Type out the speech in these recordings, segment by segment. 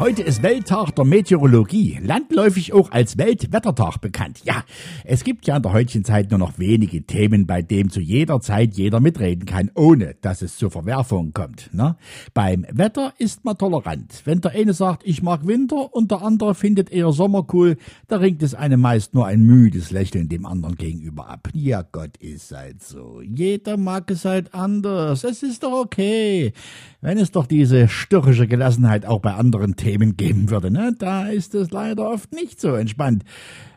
Heute ist Welttag der Meteorologie, landläufig auch als Weltwettertag bekannt. Ja, es gibt ja in der heutigen Zeit nur noch wenige Themen, bei denen zu jeder Zeit jeder mitreden kann, ohne dass es zu Verwerfungen kommt. Ne? Beim Wetter ist man tolerant. Wenn der eine sagt, ich mag Winter und der andere findet eher Sommer cool, da ringt es einem meist nur ein müdes Lächeln dem anderen gegenüber ab. Ja, Gott ist halt so. Jeder mag es halt anders. Es ist doch okay. Wenn es doch diese störrische Gelassenheit auch bei anderen Themen Themen geben würde. Ne? Da ist es leider oft nicht so entspannt.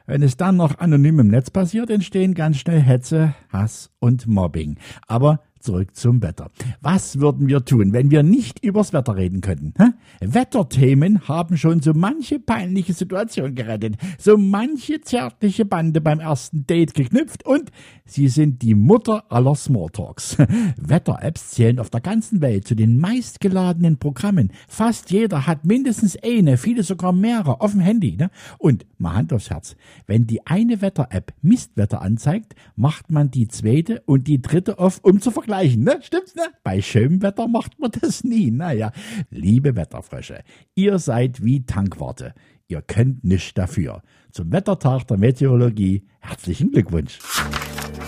Wenn es dann noch anonym im Netz passiert, entstehen ganz schnell Hetze, Hass und Mobbing. Aber zurück zum Wetter. Was würden wir tun, wenn wir nicht übers Wetter reden könnten? Hä? Wetterthemen haben schon so manche peinliche Situation gerettet, so manche zärtliche Bande beim ersten Date geknüpft und sie sind die Mutter aller Smalltalks. Wetter-Apps zählen auf der ganzen Welt zu den meistgeladenen Programmen. Fast jeder hat mindestens eine, viele sogar mehrere auf dem Handy. Ne? Und mal Hand aufs Herz, wenn die eine Wetter-App Mistwetter anzeigt, macht man die zweite und die dritte auf, um zu vergleichen vergleichen, ne? Stimmt's, ne? Bei schönem Wetter macht man das nie. Naja, liebe Wetterfrösche, ihr seid wie Tankwarte. Ihr könnt nichts dafür. Zum Wettertag der Meteorologie herzlichen Glückwunsch.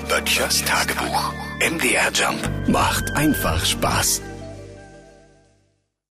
Böttchers Tagebuch. MDR Jump macht einfach Spaß.